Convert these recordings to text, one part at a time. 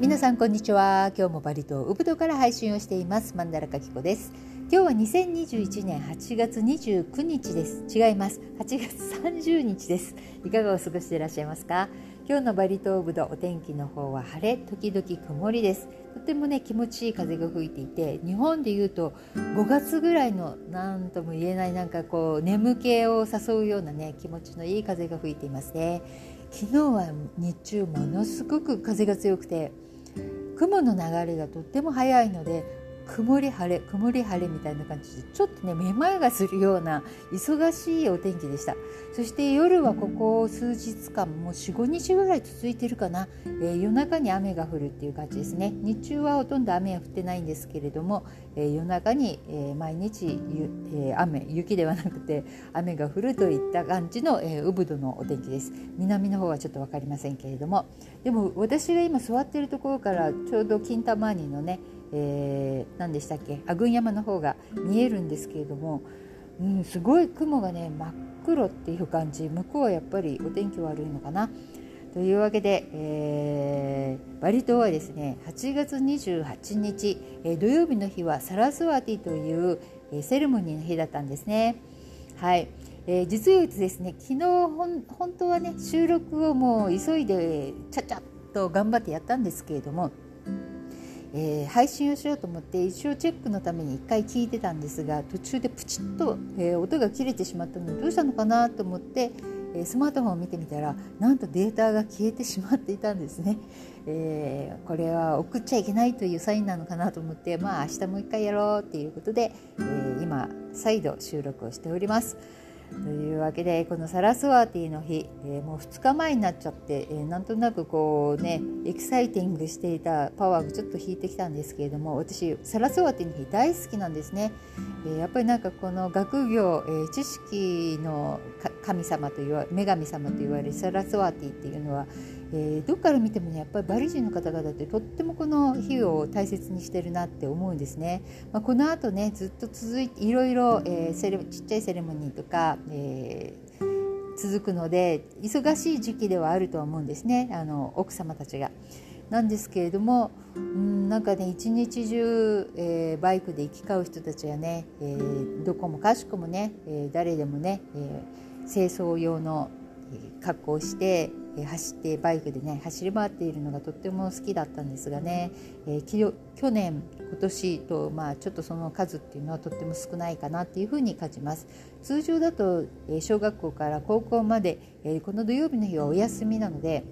皆さんこんにちは。今日もバリ島ウブドから配信をしています。マンダラカキコです。今日は2021年8月29日です。違います。8月30日です。いかがお過ごしでいらっしゃいますか？今日のバリ島ウブドお天気の方は晴れ、時々曇りです。とてもね、気持ちいい風が吹いていて、日本でいうと5月ぐらいの何とも言えないなんかこう眠気を誘うようなね、気持ちのいい風が吹いていますね。昨日は日中ものすごく風が強くて雲の流れがとっても速いので曇り晴れ曇り晴れみたいな感じでちょっとねめまいがするような忙しいお天気でした。そして夜はここ数日間もう45日ぐらい続いてるかな、えー、夜中に雨が降るっていう感じですね。日中はほとんど雨は降ってないんですけれども、えー、夜中に、えー、毎日ゆえ雨雪ではなくて雨が降るといった感じの、えー、ウブドのお天気です。南の方はちょっと分かりませんけれども。でも私が今座ってるところからちょうど金玉にのねえー、何でしたっけ？阿軍山の方が見えるんですけれども、うん、すごい雲がね真っ黒っていう感じ向こうはやっぱりお天気悪いのかな。というわけで、えー、バリ島はですね8月28日、えー、土曜日の日はサラスワティという、えー、セレモニーの日だったんですね。はい、えー、実を言うとですね昨日本当はね収録をもう急いでちゃちゃっと頑張ってやったんですけれどもえー、配信をしようと思って一応チェックのために1回聞いてたんですが途中でプチッと、えー、音が切れてしまったのでどうしたのかなと思って、えー、スマートフォンを見てみたらなんとデータが消えてしまっていたんですね、えこれは送っちゃいけないというサインなのかなと思ってまあ明日もう1回やろうっていうことで、え今再度収録をしております。というわけでこのサラスワーティの日、えー、もう2日前になっちゃって、えー、なんとなくこうねエキサイティングしていたパワーがちょっと引いてきたんですけれども私サラスワーティの日大好きなんですね、えー、やっぱりなんかこの学業、えー、知識の神様という女神様と言われるサラスワーティっていうのはえー、どっから見てもねやっぱりバリ人の方々ってとってもこの日を大切にしてるなって思うんですね。まあ、このあとねずっと続いていろいろ、えー、セレちっちゃいセレモニーとか、えー、続くので忙しい時期ではあるとは思うんですねあの奥様たちが。なんですけれども、うん、なんかね一日中、えー、バイクで行き交う人たちはね、えー、どこもかしこもね、えー、誰でもね、え清掃用の格好をして走ってバイクでね走り回っているのがとっても好きだったんですがね、えー、去年今年と、まあ、ちょっとその数っていうのはとっても少ないかなっていうふうに感じます通常だと、え小学校から高校まで、えこの土曜日の日はお休みなので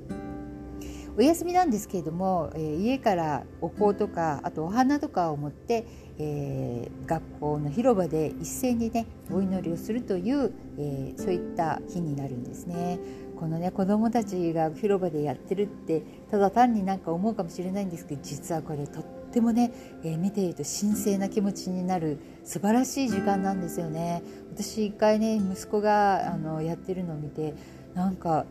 お休みなんですけれども、え家からお香とかあとお花とかを持って、えー、学校の広場で一斉にねお祈りをするという、えー、そういった日になるんですね。このね子どもたちが広場でやってるってただ単になんか思うかもしれないんですけど実はこれとってもね、えー、見ていると神聖な気持ちになる素晴らしい時間なんですよね。私一回ね息子があのやってるのを見てなんか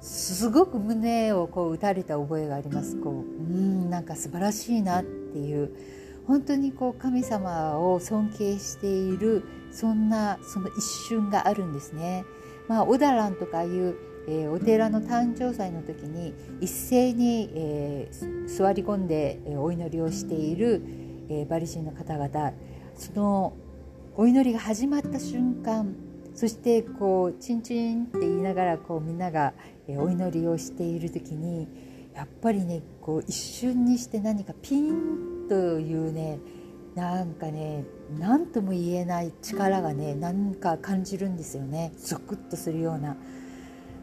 すごく胸をこう打たれた覚えがあります。こううんなんか素晴らしいなっていう本当にこう神様を尊敬しているそんなその一瞬があるんですね。まあ、オダランとかいうえー、お寺の誕生祭の時に一斉に、えー、座り込んで、お祈りをしている、えバリ人の方々そのお祈りが始まった瞬間そしてこうチンチンって言いながらこうみんなが、お祈りをしている時にやっぱりねこう一瞬にして何かピンというねなんかね何とも言えない力がねなんか感じるんですよねゾクッとするような。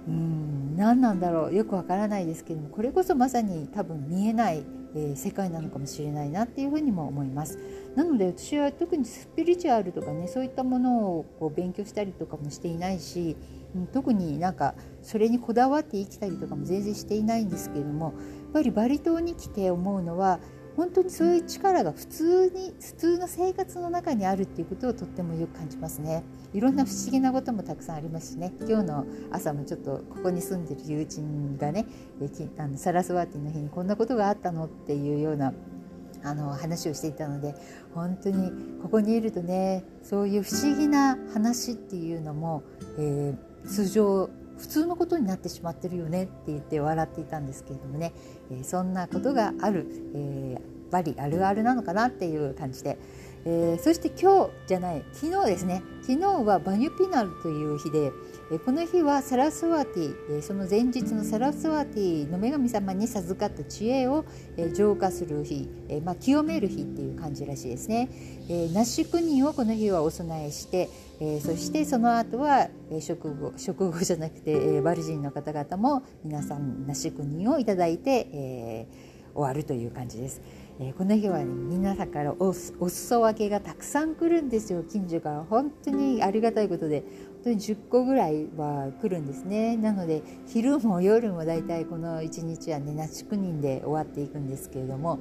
うん何なんだろうよくわからないですけどもこれこそまさに多分見えない、えー、世界なのかもしれないなっていうふうにも思います。なので私は特にスピリチュアルとかねそういったものをこう勉強したりとかもしていないし、うん、特になんかそれにこだわって生きたりとかも全然していないんですけれどもやっぱりバリ島に来て思うのは本当にそういう力が普通に普通の生活の中にあるっていうことをとってもよく感じますね。いろんな不思議なこともたくさんありますしね。今日の朝もちょっとここに住んでる友人がねあのサラスワーティの日にこんなことがあったのっていうようなあの話をしていたので本当にここにいるとねそういう不思議な話っていうのも、えー、通常普通のことになってしまってるよねって言って笑っていたんですけれどもね、えー、そんなことがある、えー、バリあるあるなのかなっていう感じで、えー、そして今日じゃない昨日ですね昨日はバニュピナルという日で、この日はサラスワティその前日のサラスワティの女神様に授かった知恵を浄化する日、まあ、清める日っていう感じらしいですね。ナッシュクニンをこの日はお供えしてそしてその後は食後食後じゃなくてバルジンの方々も皆さんナッシュクニンをいただいて、え、終わるという感じです。えー、この日は、ね、皆さんからおお裾分けがたくさん来るんですよ。近所から。本当にありがたいことで。本当に10個ぐらいは来るんですね。なので昼も夜もだいたいこの1日はねナチクニンで終わっていくんですけれども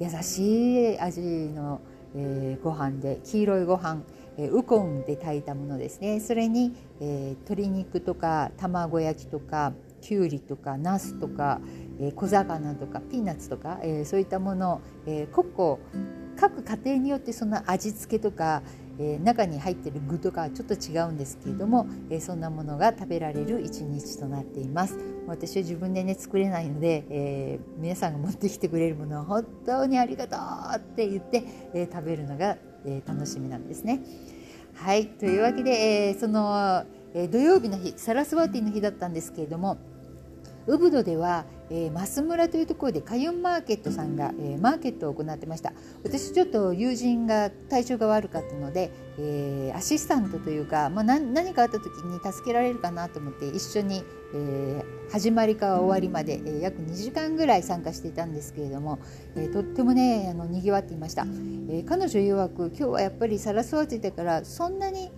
優しい味の、えー、ご飯で黄色いご飯えウコンで炊いたものですね。それに、えー、鶏肉とか卵焼きとかきゅうりとかナスとか、え、小魚とかピーナッツとか、え、そういったもの、え、個々各家庭によってその味付けとか、え、中に入ってる具とかちょっと違うんですけれども、え、そんなものが食べられる一日となっています。私は自分でね作れないので、え、皆さんが持ってきてくれるものを本当にありがとうって言って、え、食べるのが、え、楽しみなんですね。はいというわけで、え、その、え、土曜日の日サラスワーティの日だったんですけれどもウブドでは、えー、マス村というところでカユンマーケットさんが、えー、マーケットを行ってました。私ちょっと友人が体調が悪かったので、えー、アシスタントというか、まあ、何かあった時に助けられるかなと思って一緒に、えー、始まりから終わりまで、えー、約2時間ぐらい参加していたんですけれども、えー、とってもねあのにぎわっていました、えー、彼女曰く今日はやっぱりサラスワティだからそんなに、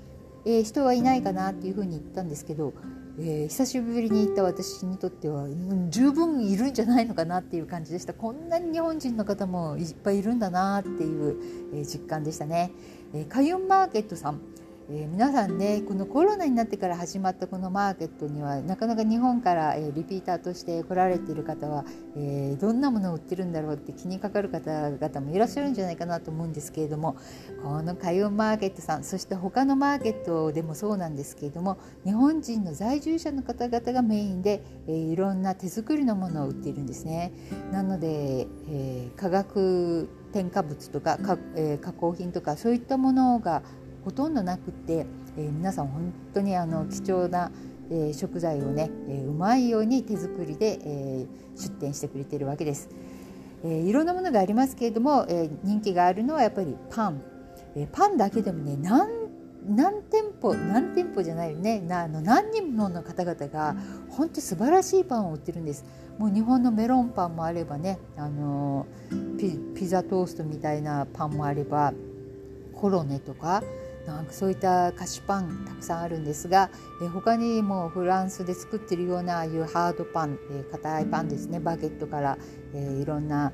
えー、人はいないかなっていうふうに言ったんですけどえー、久しぶりに行った私にとっては、十分いるんじゃないのかなっていう感じでした。こんなに日本人の方もいっぱいいるんだなっていう、えー、実感でしたね、えー、カユンマーケットさん。えー、皆さんねこのコロナになってから始まったこのマーケットにはなかなか日本から、えー、リピーターとして来られている方は、えー、どんなものを売ってるんだろうって気にかかる方々もいらっしゃるんじゃないかなと思うんですけれどもこの海運マーケットさんそして他のマーケットでもそうなんですけれども日本人の在住者の方々がメインで、えいろんな手作りのものを売っているんですね。なので、え化学添加物とかか、え加工品とかそういったものがほとんどなくて、えー、皆さん本当にあの貴重な、えー、食材をね、えー、うまいように手作りで、え出店してくれているわけです。えいろんなものがありますけれども、え人気があるのはやっぱりパン、えパンだけでもね何何店舗何店舗じゃないよね。なあの何人もの方々が本当素晴らしいパンを売ってるんです。もう日本のメロンパンもあればねあのピザトーストみたいなパンもあればコロネとかなんかそういった菓子パンたくさんあるんですが、え他にもフランスで作ってるようなああいうハードパン硬、えー、いパンですね。バゲットから、えー、いろんな、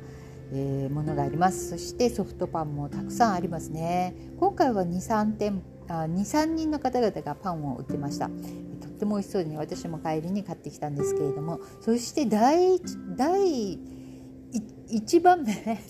えー、ものがあります。そしてソフトパンもたくさんありますね。今回は23店23人の方々がパンを売ってました。とっても美味しそうで、ね、私も帰りに買ってきたんですけれども。そして第第一番目何て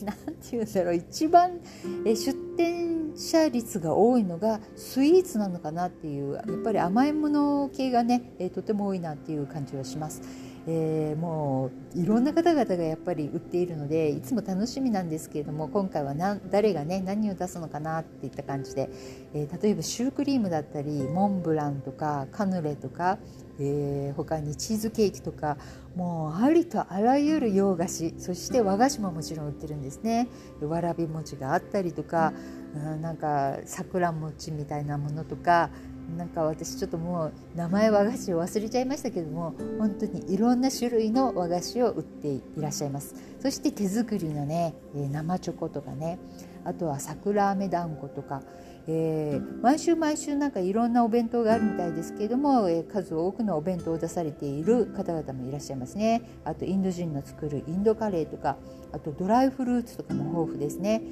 言うんだろう一番出店者率が多いのがスイーツなのかなっていうやっぱり甘いもの系がねとても多いなっていう感じはします。えー、もういろんな方々がやっぱり売っているのでいつも楽しみなんですけれども今回は誰がね何を出すのかなっていった感じで、えー、例えばシュークリームだったりモンブランとかカヌレとか、えー、他にチーズケーキとかもうありとあらゆる洋菓子そして和菓子ももちろん売ってるんですね。わらび餅があったりとか、うん、なんか桜餅みたいなものとかなんか私ちょっともう名前和菓子を忘れちゃいましたけども本当にいろんな種類の和菓子を売っていらっしゃいます。そして手作りのね生チョコとかねあとは桜飴団子とか、えー、毎週毎週なんかいろんなお弁当があるみたいですけれども、えー、数多くのお弁当を出されている方々もいらっしゃいますね。あとインド人の作るインドカレーとかあとドライフルーツとかも豊富ですね。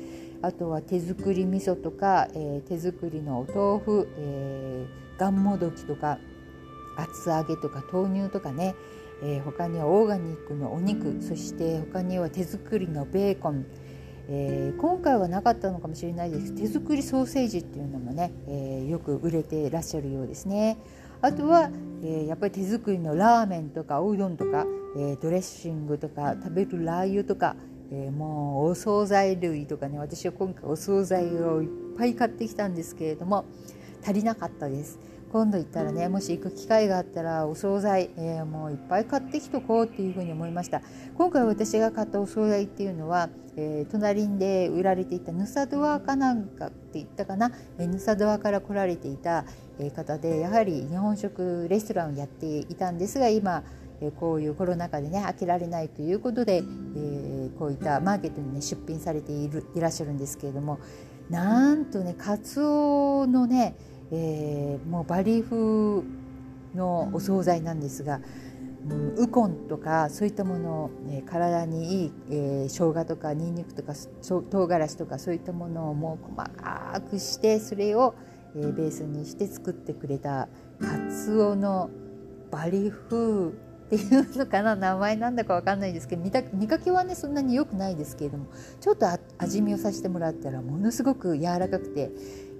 あとは手作り味噌とか、えー、手作りのお豆腐、えー、がんもどきとか厚揚げとか豆乳とかね、えー、他にはオーガニックのお肉そして他には手作りのベーコン、えー、今回はなかったのかもしれないです手作りソーセージっていうのもね、えー、よく売れていらっしゃるようですね。あとは、えー、やっぱり手作りのラーメンとかおうどんとか、え、ドレッシングとか食べるラー油とか、え、もうお惣菜類とかね私は今回お惣菜をいっぱい買ってきたんですけれども足りなかったです。今度行ったらねもし行く機会があったらお惣菜、えー、もういっぱい買ってきとこうっていうふうに思いました。今回私が買ったお惣菜っていうのは、えー、隣で売られていたヌサドアかなんかって言ったかな、えー、ヌサドアから来られていた方でやはり日本食レストランをやっていたんですが今こういうコロナ禍でね開けられないということで、えー、こういったマーケットにね出品されているいらっしゃるんですけれどもなんとねカツオのねえー、もうバリ風のお惣菜なんですが、うん、ウコンとかそういったもの、え体にいい、えー、生姜とかにんにくとか唐辛子とかそういったものをもう細かくしてそれを、えー、ベースにして作ってくれたカツオのバリ風っていうのかな名前なんだか分かんないですけど見た見かけはねそんなに良くないですけれどもちょっと味見をさせてもらったらものすごく柔らかくて、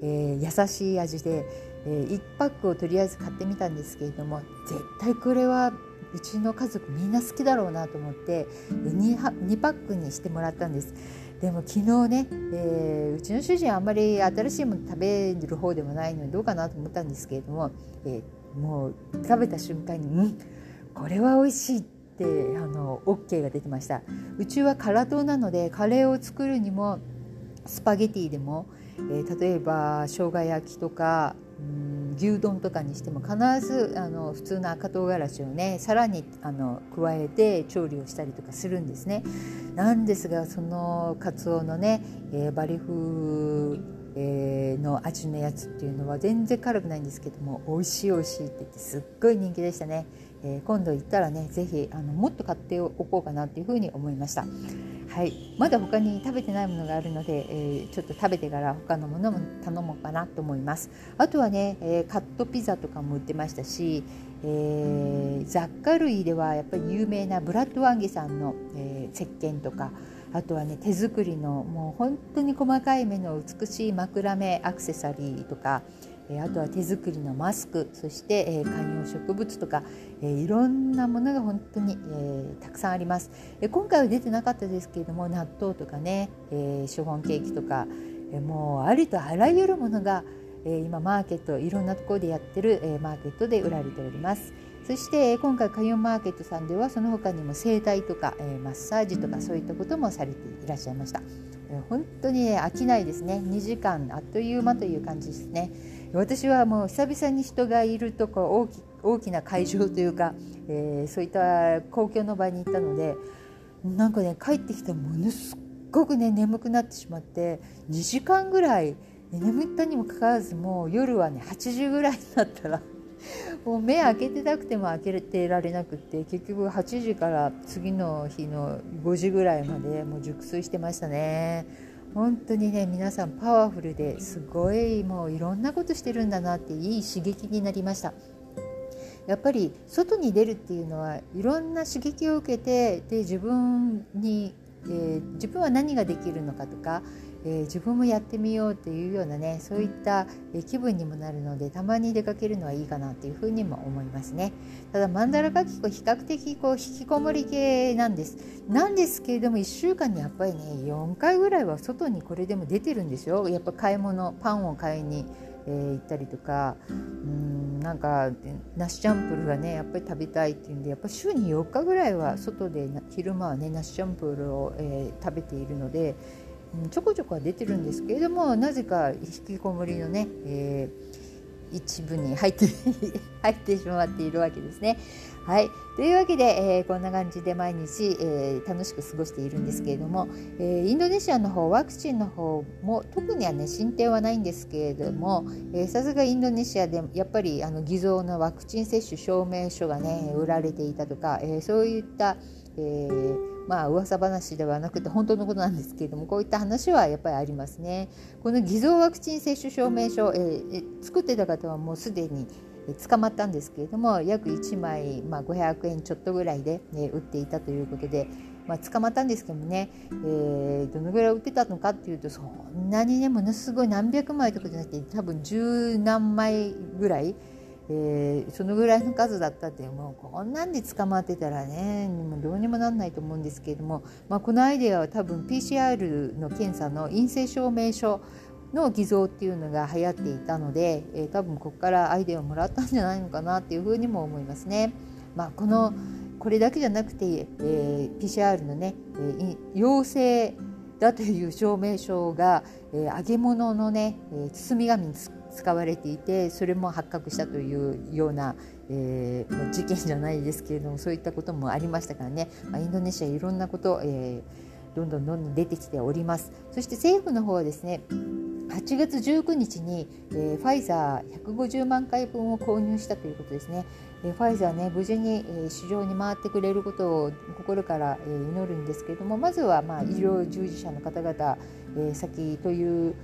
えー、優しい味で、えー、1パックをとりあえず買ってみたんですけれども絶対これはうちの家族みんな好きだろうなと思って 2, 2パックにしてもらったんです。でも昨日ね、えー、うちの主人あんまり新しいもの食べる方でもないのでどうかなと思ったんですけれども、えー、もう食べた瞬間に「うんこれは美味しい」ってあの OK が出てました。うちは辛党なのでカレーを作るにもスパゲティでもえー、例えば生姜焼きとかうん牛丼とかにしても必ずあの普通の赤唐辛子をねさらにあの加えて調理をしたりとかするんですね。なんですがそのカツオのね、えー、バリ風、の味のやつっていうのは全然辛くないんですけども美味しい美味しいって言ってすっごい人気でしたね、えー、今度行ったらね是非あのもっと買っておこうかなっていうふうに思いました。はい、まだ他に食べてないものがあるので、えー、ちょっと食べてから他のものも頼もうかなと思います。あとはね、えー、カットピザとかも売ってましたし、えー、雑貨類ではやっぱり有名なブラッドワンゲさんの、え石鹸とかあとはね手作りのもう本当に細かい目の美しい枕目アクセサリーとか、えあとは手作りのマスクそして、え観葉植物とか、えいろんなものが本当に、えたくさんあります、え今回は出てなかったですけれども納豆とかね、えシフォンケーキとか、えもうありとあらゆるものが、え今マーケットいろんなところでやってる、えマーケットで売られております。そして今回カヨンマーケットさんではその他にも整体とか、えマッサージとかそういったこともされていらっしゃいました。え本当に、飽きないですね。2時間あっという間という感じですね。私はもう久々に人がいるとこ大き大きな会場というか、えー、そういった公共の場に行ったのでなんかね帰ってきたらものすごくね眠くなってしまって2時間ぐらい眠ったにもかかわらずもう夜はね8時ぐらいになったら もう目開けてたくても開けてられなくって結局8時から次の日の5時ぐらいまでもう熟睡してましたね。本当にね皆さんパワフルですごいもういろんなことしてるんだなっていい刺激になりました。やっぱり外に出るっていうのはいろんな刺激を受けてで自分に、えー、自分は何ができるのかとかえー、自分もやってみようっていうようなねそういった、え気分にもなるのでたまに出かけるのはいいかなっていうふうにも思いますね。ただマンダラカキコ比較的こう引きこもり系なんです。なんですけれども1週間にやっぱりね4回ぐらいは外にこれでも出てるんですよ。やっぱ買い物パンを買いに、えー、行ったりとかうんなんかナシチャンプルがねやっぱり食べたいっていうんでやっぱ週に4日ぐらいは外で昼間はねナシチャンプルを、えー、食べているのでちょこちょこは出てるんですけれどもなぜか引きこもりのね、えー、一部に入って 入ってしまっているわけですね。はい、というわけで、えー、こんな感じで毎日、えー、楽しく過ごしているんですけれども、えー、インドネシアの方ワクチンの方も特にはね進展はないんですけれどもさすがインドネシアでやっぱりあの偽造のワクチン接種証明書がね売られていたとか、えそういった、えーまあ噂話ではなくて本当のことなんですけれどもこういった話はやっぱりありますね。この偽造ワクチン接種証明書、えー、作ってた方はもうすでに捕まったんですけれども約1枚、まあ、500円ちょっとぐらいで、ね、売っていたということで、まあ、捕まったんですけどもね、えー、どのぐらい売ってたのかっていうとそんなにねものすごい何百枚とかじゃなくて多分十何枚ぐらいえー、そのぐらいの数だったってもうこんなんで捕まってたらねもうどうにもなんないと思うんですけれども、まあ、このアイデアは多分 PCR の検査の陰性証明書の偽造っていうのが流行っていたので、えー、多分ここからアイデアをもらったんじゃないのかなっていうふうにも思いますね。まあ、このこれだけじゃなくて、えー、PCR のね、えー、陽性だという証明書が、えー、揚げ物のね、えー、包み紙に使われていてそれも発覚したというような、えー、事件じゃないですけれどもそういったこともありましたからね、まあ、インドネシアいろんなこと、えー、どんどんどんどん出てきておりますそして政府の方はですね8月19日に、えー、ファイザー150万回分を購入したということですね。えー、ファイザーね無事に、えー、市場に回ってくれることを心から、えー、祈るんですけれどもまずは、まあ、医療従事者の方々、えー、先という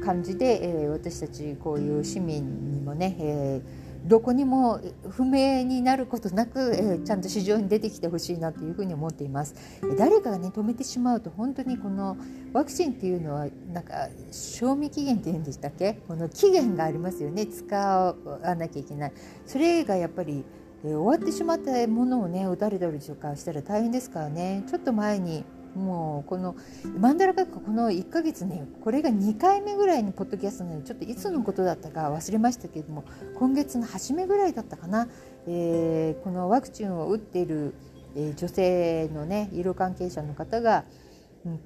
感じで、えー、私たちこういう市民にもね、えーどこにも不明になることなく、えー、ちゃんと市場に出てきてほしいなというふうに思っています。誰かがね止めてしまうと本当にこのワクチンっていうのはなんか賞味期限っていうんでしたっけ？この期限がありますよね使わなきゃいけない。それがやっぱりえー、終わってしまったものをね打たれたりとかしたら大変ですからねちょっと前にもうこのマンダラ学科この1ヶ月ねこれが2回目ぐらいにポッドキャストなのでちょっといつのことだったか忘れましたけれども今月の初めぐらいだったかな、えー、このワクチンを打っている、え、女性のね医療関係者の方が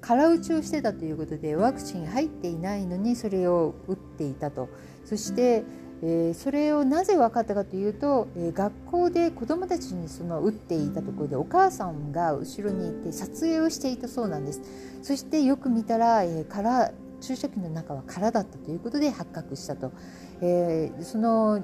空打ちをしてたということでワクチン入っていないのにそれを打っていたと。そしてえー、それをなぜ分かったかというと、えー、学校で子どもたちにその打っていたところでお母さんが後ろにいて撮影をしていたそうなんです。そしてよく見たら、えー、空注射器の中は空だったということで発覚したと、えー、その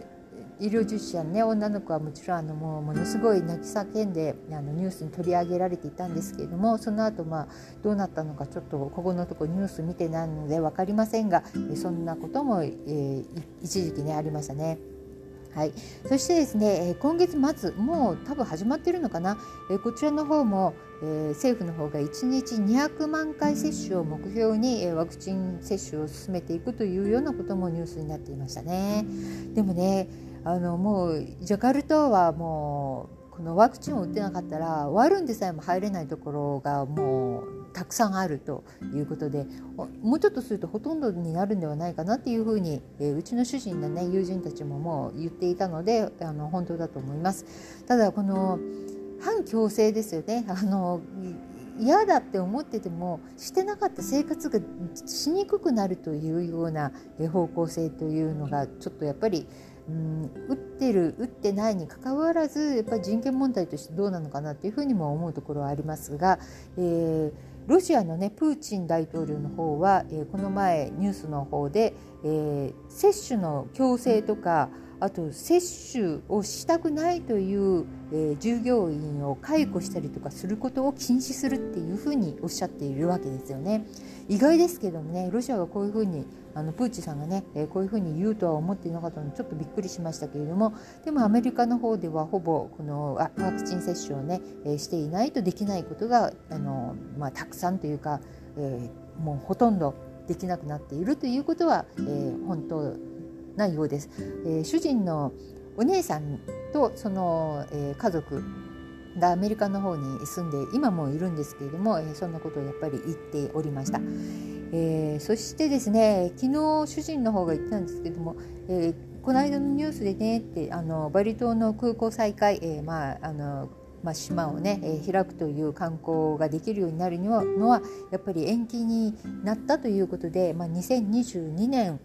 医療従事者の、ね、女の子はもちろんあのもうものすごい泣き叫んであのニュースに取り上げられていたんですけれどもその後、まあどうなったのかちょっとここのとこニュース見てないので分かりませんがそんなことも、えー、一時期ねありましたね。はい、そしてですね今月末もう多分始まっているのかな？こちらの方も政府の方が1日200万回接種を目標にワクチン接種を進めていくというようなこともニュースになっていましたね。でもねあのもうジャカルタはもうこのワクチンを打ってなかったらワルンでさえも入れないところがもうたくさんあるということでもうちょっとするとほとんどになるんではないかなっていうふうに、えー、うちの主人の、ね、友人たちももう言っていたのであの本当だと思います。ただこの反強制ですよねあの嫌だって思っててもしてなかった生活がしにくくなるというような方向性というのがちょっとやっぱりうん打ってる打ってないにかかわらずやっぱり人権問題としてどうなのかなっていうふうにも思うところはありますが、えー、ロシアの、ね、プーチン大統領の方は、えー、この前ニュースの方で、えー、接種の強制とかあと接種をしたくないという、えー、従業員を解雇したりとかすることを禁止するっていうふうにおっしゃっているわけですよね。意外ですけどもねロシアがこういうふうにあのプーチンさんがね、えー、こういうふうに言うとは思っていなかったのでちょっとびっくりしましたけれどもでもアメリカの方ではほぼこのワクチン接種をね、えー、していないとできないことがあの、まあ、たくさんというか、え、もうほとんどできなくなっているということは、えー、本当なようです。えー、主人のお姉さんとその、えー、家族がアメリカの方に住んで今もいるんですけれども、えー、そんなことをやっぱり言っておりました。えー、そしてですね昨日主人の方が言ってたんですけども、えー、この間のニュースでねってあのバリ島の空港再開、えー、まああのまあ、島をね、えー、開くという観光ができるようになるのはやっぱり延期になったということで、まあ、2022年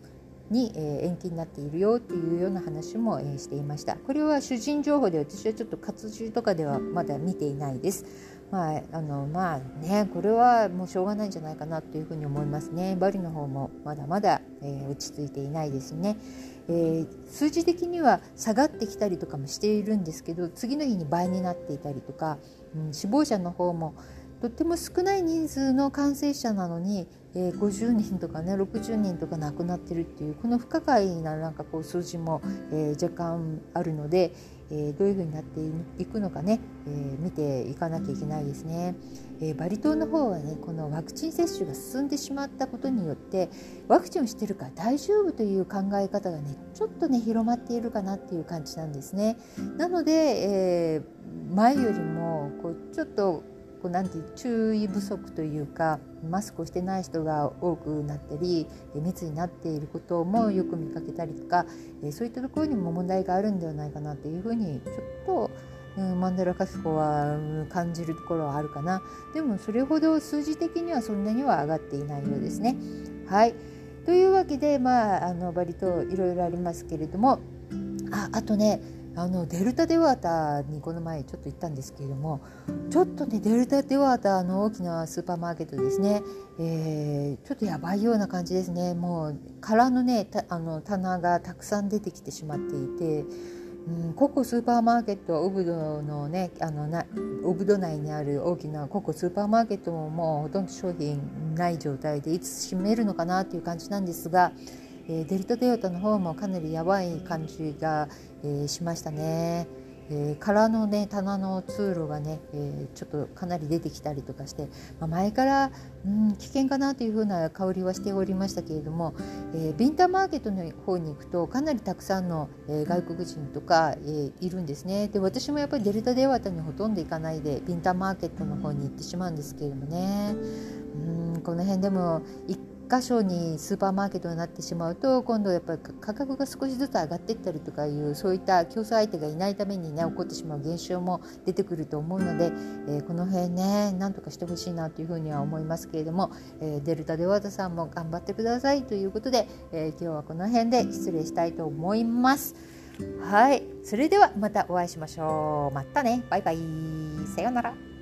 に、え延期になっているよっていうような話も、えしていました。これは主人情報で私はちょっと活字とかではまだ見ていないです。まああのまあねこれはもうしょうがないんじゃないかなというふうに思いますね。バリの方もまだまだ、えー、落ち着いていないですね、えー、数字的には下がってきたりとかもしているんですけど次の日に倍になっていたりとか、うん、死亡者の方もとっても少ない人数の感染者なのに、えー、50人とかね60人とか亡くなってるっていうこの不可解ななんかこう数字も、えー、若干あるので、えー、どういうふうになっていくのかね、え見ていかなきゃいけないですね。えー、バリ島の方はねこのワクチン接種が進んでしまったことによってワクチンをしてるから大丈夫という考え方がねちょっとね広まっているかなっていう感じなんですね。なので、えー、前よりもこうちょっとこうなんて注意不足というかマスクをしてない人が多くなったり密になっていることもよく見かけたりとかそういったところにも問題があるんではないかなというふうにちょっとうん、マンデラ・カスコは感じるところはあるかな。でもそれほど数字的にはそんなには上がっていないようですね。はい。というわけでまああのバリ島いろいろありますけれども。ああとねあのデルタデワーターにこの前ちょっと行ったんですけれどもちょっとねデルタデワーターの大きなスーパーマーケットですね、えー、ちょっとやばいような感じですね。もう空のねあの棚がたくさん出てきてしまっていてうん、ココスーパーマーケットオブドのねあのなオブド内にある大きなココスーパーマーケットももうほとんど商品ない状態でいつ閉めるのかなっていう感じなんですが、え、デルタトヨタの方もかなりやばい感じが、え、しましたね。え、空のね棚の通路がね、えー、ちょっとかなり出てきたりとかして、まあ、前から、うん、危険かなというふうな香りはしておりましたけれども、えー、ビンターマーケットの方に行くとかなりたくさんの、え外国人とか、えいるんですねで私もやっぱりデルタデワタにほとんど行かないでビンターマーケットの方に行ってしまうんですけれどもねうんこの辺でも1箇所にスーパーマーケットになってしまうと今度やっぱり価格が少しずつ上がっていったりとかいうそういった競争相手がいないためにね起こってしまう現象も出てくると思うので、えー、この辺ねなんとかしてほしいなというふうには思いますけれども、えー、デルタデワードさんも頑張ってくださいということで、えー、今日はこの辺で失礼したいと思います。はい、それではまたお会いしましょう。またね、バイバイ、さようなら。